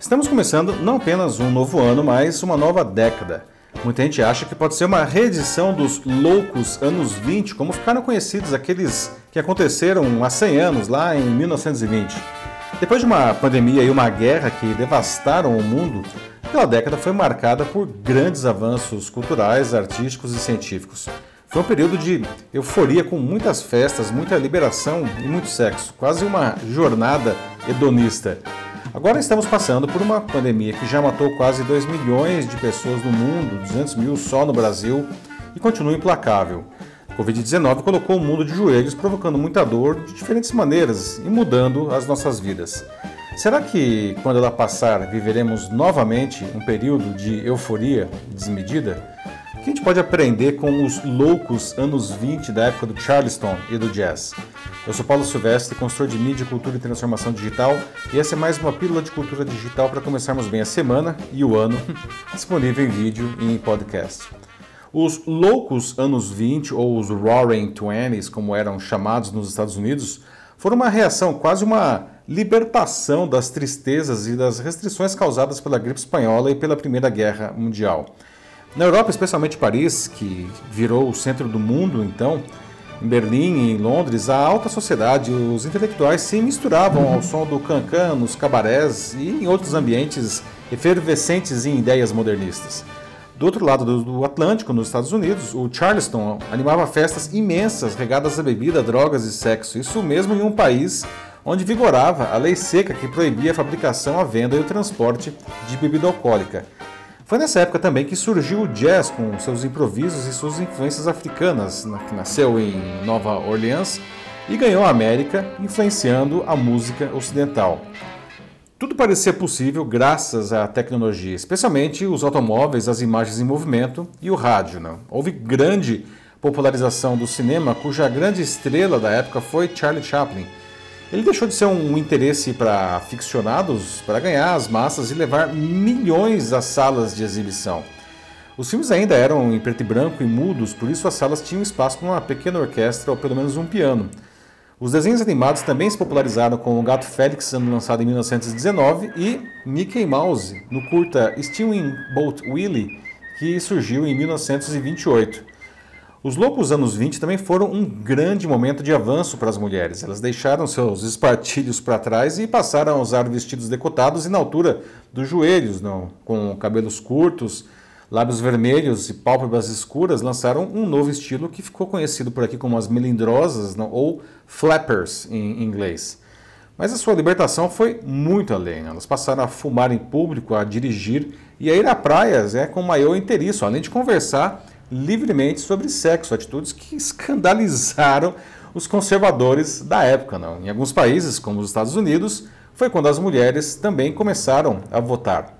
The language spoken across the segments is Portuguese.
Estamos começando não apenas um novo ano, mas uma nova década. Muita gente acha que pode ser uma reedição dos loucos anos 20, como ficaram conhecidos aqueles que aconteceram há 100 anos, lá em 1920. Depois de uma pandemia e uma guerra que devastaram o mundo, aquela década foi marcada por grandes avanços culturais, artísticos e científicos. Foi um período de euforia com muitas festas, muita liberação e muito sexo, quase uma jornada hedonista. Agora estamos passando por uma pandemia que já matou quase 2 milhões de pessoas no mundo, 200 mil só no Brasil, e continua implacável. A Covid-19 colocou o mundo de joelhos, provocando muita dor de diferentes maneiras e mudando as nossas vidas. Será que, quando ela passar, viveremos novamente um período de euforia desmedida? Que a gente pode aprender com os loucos anos 20 da época do Charleston e do jazz? Eu sou Paulo Silvestre, consultor de mídia, cultura e transformação digital, e essa é mais uma pílula de cultura digital para começarmos bem a semana e o ano, disponível em vídeo e em podcast. Os loucos anos 20, ou os Roaring Twenties, como eram chamados nos Estados Unidos, foram uma reação, quase uma libertação das tristezas e das restrições causadas pela gripe espanhola e pela Primeira Guerra Mundial. Na Europa, especialmente Paris, que virou o centro do mundo então, em Berlim e em Londres, a alta sociedade e os intelectuais se misturavam ao som do cancan nos cabarés e em outros ambientes efervescentes em ideias modernistas. Do outro lado do Atlântico, nos Estados Unidos, o Charleston animava festas imensas regadas a bebida, drogas e sexo. Isso mesmo em um país onde vigorava a lei seca que proibia a fabricação, a venda e o transporte de bebida alcoólica. Foi nessa época também que surgiu o jazz com seus improvisos e suas influências africanas, que nasceu em Nova Orleans e ganhou a América, influenciando a música ocidental. Tudo parecia possível graças à tecnologia, especialmente os automóveis, as imagens em movimento e o rádio. Não? Houve grande popularização do cinema, cuja grande estrela da época foi Charlie Chaplin ele deixou de ser um interesse para ficcionados para ganhar as massas e levar milhões às salas de exibição. Os filmes ainda eram em preto e branco e mudos, por isso as salas tinham espaço para uma pequena orquestra ou pelo menos um piano. Os desenhos animados também se popularizaram com O Gato Félix, sendo lançado em 1919, e Mickey Mouse, no curta Steamboat Willie, que surgiu em 1928. Os loucos anos 20 também foram um grande momento de avanço para as mulheres. Elas deixaram seus espartilhos para trás e passaram a usar vestidos decotados e na altura dos joelhos, não, com cabelos curtos, lábios vermelhos e pálpebras escuras, lançaram um novo estilo que ficou conhecido por aqui como as melindrosas não, ou flappers em inglês. Mas a sua libertação foi muito além. Elas passaram a fumar em público, a dirigir e a ir a praias é, com maior interesse, além de conversar livremente sobre sexo, atitudes que escandalizaram os conservadores da época. Não? Em alguns países, como os Estados Unidos, foi quando as mulheres também começaram a votar.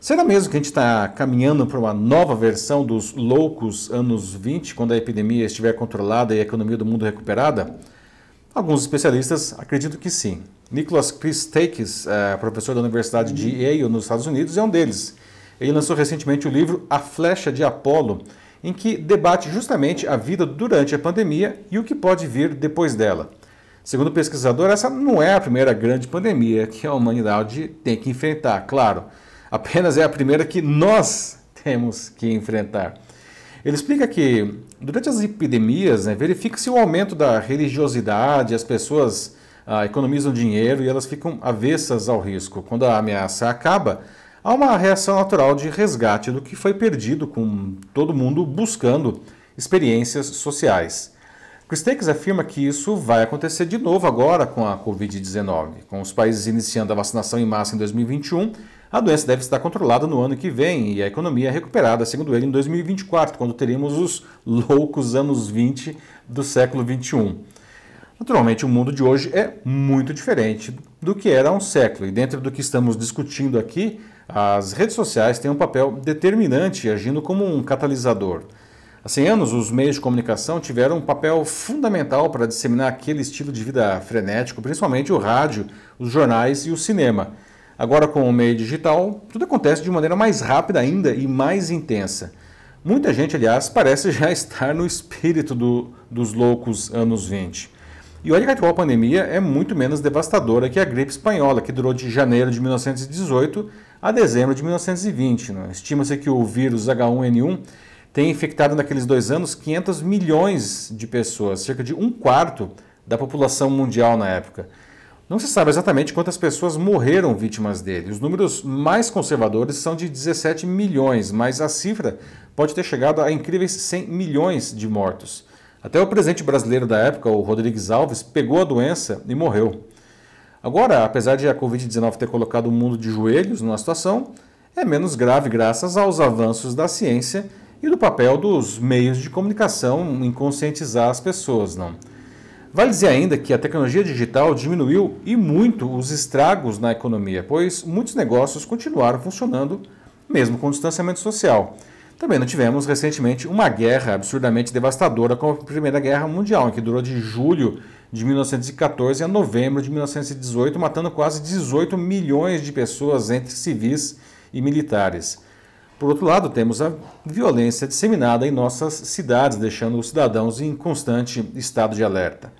Será mesmo que a gente está caminhando para uma nova versão dos loucos anos 20, quando a epidemia estiver controlada e a economia do mundo recuperada? Alguns especialistas acreditam que sim. Nicholas Christakis, eh, professor da Universidade de Yale, nos Estados Unidos, é um deles. Ele lançou recentemente o livro A Flecha de Apolo, em que debate justamente a vida durante a pandemia e o que pode vir depois dela. Segundo o pesquisador, essa não é a primeira grande pandemia que a humanidade tem que enfrentar, claro. Apenas é a primeira que nós temos que enfrentar. Ele explica que durante as epidemias né, verifica-se o aumento da religiosidade, as pessoas ah, economizam dinheiro e elas ficam avessas ao risco. Quando a ameaça acaba, há uma reação natural de resgate do que foi perdido, com todo mundo buscando experiências sociais. Chris afirma que isso vai acontecer de novo agora com a Covid-19. Com os países iniciando a vacinação em massa em 2021, a doença deve estar controlada no ano que vem e a economia recuperada, segundo ele, em 2024, quando teremos os loucos anos 20 do século 21. Naturalmente, o mundo de hoje é muito diferente do que era há um século, e dentro do que estamos discutindo aqui, as redes sociais têm um papel determinante agindo como um catalisador. Há 100 anos, os meios de comunicação tiveram um papel fundamental para disseminar aquele estilo de vida frenético, principalmente o rádio, os jornais e o cinema. Agora, com o meio digital, tudo acontece de maneira mais rápida ainda e mais intensa. Muita gente, aliás, parece já estar no espírito do, dos loucos anos 20. E olha que a atual pandemia é muito menos devastadora que a gripe espanhola, que durou de janeiro de 1918 a dezembro de 1920. Né? Estima-se que o vírus H1N1 tem infectado naqueles dois anos 500 milhões de pessoas, cerca de um quarto da população mundial na época. Não se sabe exatamente quantas pessoas morreram vítimas dele. Os números mais conservadores são de 17 milhões, mas a cifra pode ter chegado a incríveis 100 milhões de mortos. Até o presidente brasileiro da época, o Rodrigues Alves, pegou a doença e morreu. Agora, apesar de a Covid-19 ter colocado o mundo de joelhos numa situação, é menos grave graças aos avanços da ciência e do papel dos meios de comunicação em conscientizar as pessoas. Não? Vale dizer ainda que a tecnologia digital diminuiu e muito os estragos na economia, pois muitos negócios continuaram funcionando mesmo com distanciamento social. Também não tivemos recentemente uma guerra absurdamente devastadora como a Primeira Guerra Mundial, que durou de julho de 1914 a novembro de 1918, matando quase 18 milhões de pessoas entre civis e militares. Por outro lado, temos a violência disseminada em nossas cidades, deixando os cidadãos em constante estado de alerta.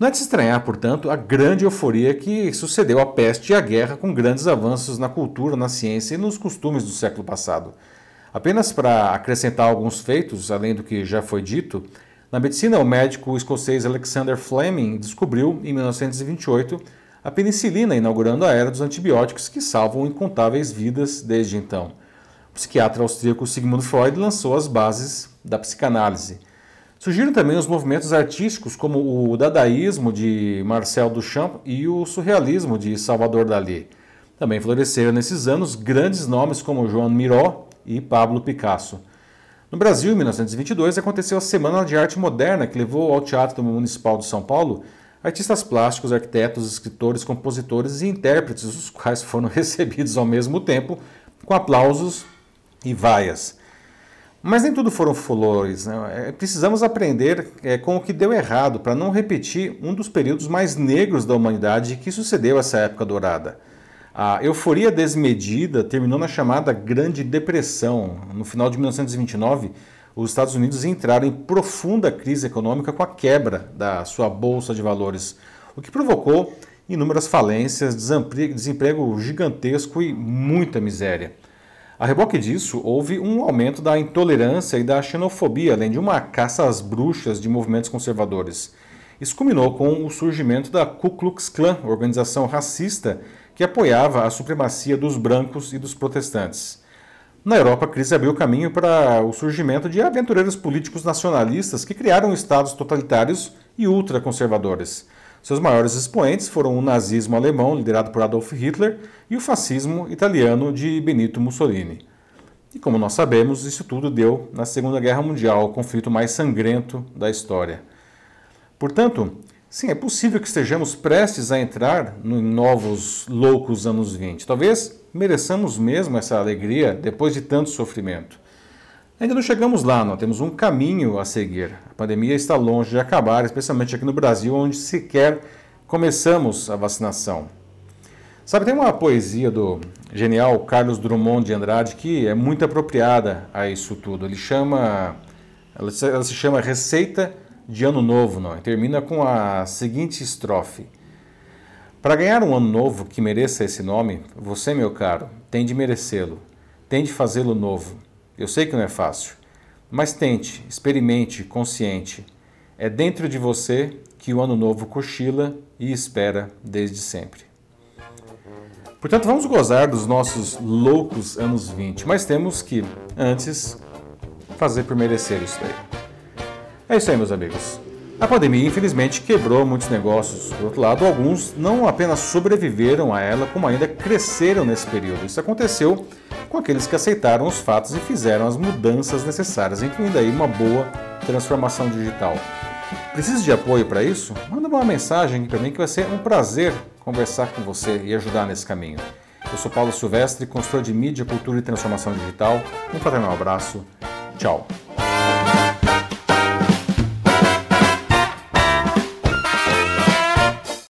Não é de se estranhar, portanto, a grande euforia que sucedeu à peste e à guerra com grandes avanços na cultura, na ciência e nos costumes do século passado. Apenas para acrescentar alguns feitos, além do que já foi dito, na medicina, o médico escocês Alexander Fleming descobriu, em 1928, a penicilina, inaugurando a era dos antibióticos que salvam incontáveis vidas desde então. O psiquiatra austríaco Sigmund Freud lançou as bases da psicanálise. Surgiram também os movimentos artísticos como o dadaísmo de Marcel Duchamp e o surrealismo de Salvador Dalí. Também floresceram nesses anos grandes nomes como Joan Miró e Pablo Picasso. No Brasil, em 1922, aconteceu a Semana de Arte Moderna, que levou ao Teatro Municipal de São Paulo artistas plásticos, arquitetos, escritores, compositores e intérpretes, os quais foram recebidos ao mesmo tempo com aplausos e vaias. Mas nem tudo foram flores. Né? É, precisamos aprender é, com o que deu errado para não repetir um dos períodos mais negros da humanidade que sucedeu essa época dourada. A euforia desmedida terminou na chamada Grande Depressão. No final de 1929, os Estados Unidos entraram em profunda crise econômica com a quebra da sua bolsa de valores, o que provocou inúmeras falências, desemprego gigantesco e muita miséria. A reboque disso, houve um aumento da intolerância e da xenofobia, além de uma caça às bruxas de movimentos conservadores. Isso culminou com o surgimento da Ku Klux Klan, organização racista que apoiava a supremacia dos brancos e dos protestantes. Na Europa, a crise abriu caminho para o surgimento de aventureiros políticos nacionalistas que criaram estados totalitários e ultraconservadores. Seus maiores expoentes foram o nazismo alemão, liderado por Adolf Hitler, e o fascismo italiano de Benito Mussolini. E como nós sabemos, isso tudo deu na Segunda Guerra Mundial, o conflito mais sangrento da história. Portanto, Sim, é possível que estejamos prestes a entrar em novos loucos anos 20. Talvez mereçamos mesmo essa alegria depois de tanto sofrimento. Ainda não chegamos lá, não temos um caminho a seguir. A pandemia está longe de acabar, especialmente aqui no Brasil, onde sequer começamos a vacinação. Sabe, tem uma poesia do genial Carlos Drummond de Andrade que é muito apropriada a isso tudo. Ele chama, ela se chama Receita de Ano Novo, não. Termina com a seguinte estrofe: Para ganhar um ano novo que mereça esse nome, você, meu caro, tem de merecê-lo, tem de fazê-lo novo. Eu sei que não é fácil, mas tente, experimente, consciente. É dentro de você que o ano novo cochila e espera desde sempre. Portanto, vamos gozar dos nossos loucos anos 20, mas temos que, antes, fazer por merecer isso daí. É isso aí, meus amigos. A pandemia, infelizmente, quebrou muitos negócios. Por outro lado, alguns não apenas sobreviveram a ela, como ainda cresceram nesse período. Isso aconteceu com aqueles que aceitaram os fatos e fizeram as mudanças necessárias, incluindo aí uma boa transformação digital. Precisa de apoio para isso? Manda uma mensagem para mim que vai ser um prazer conversar com você e ajudar nesse caminho. Eu sou Paulo Silvestre, consultor de mídia, cultura e transformação digital. Um fraternal abraço. Tchau.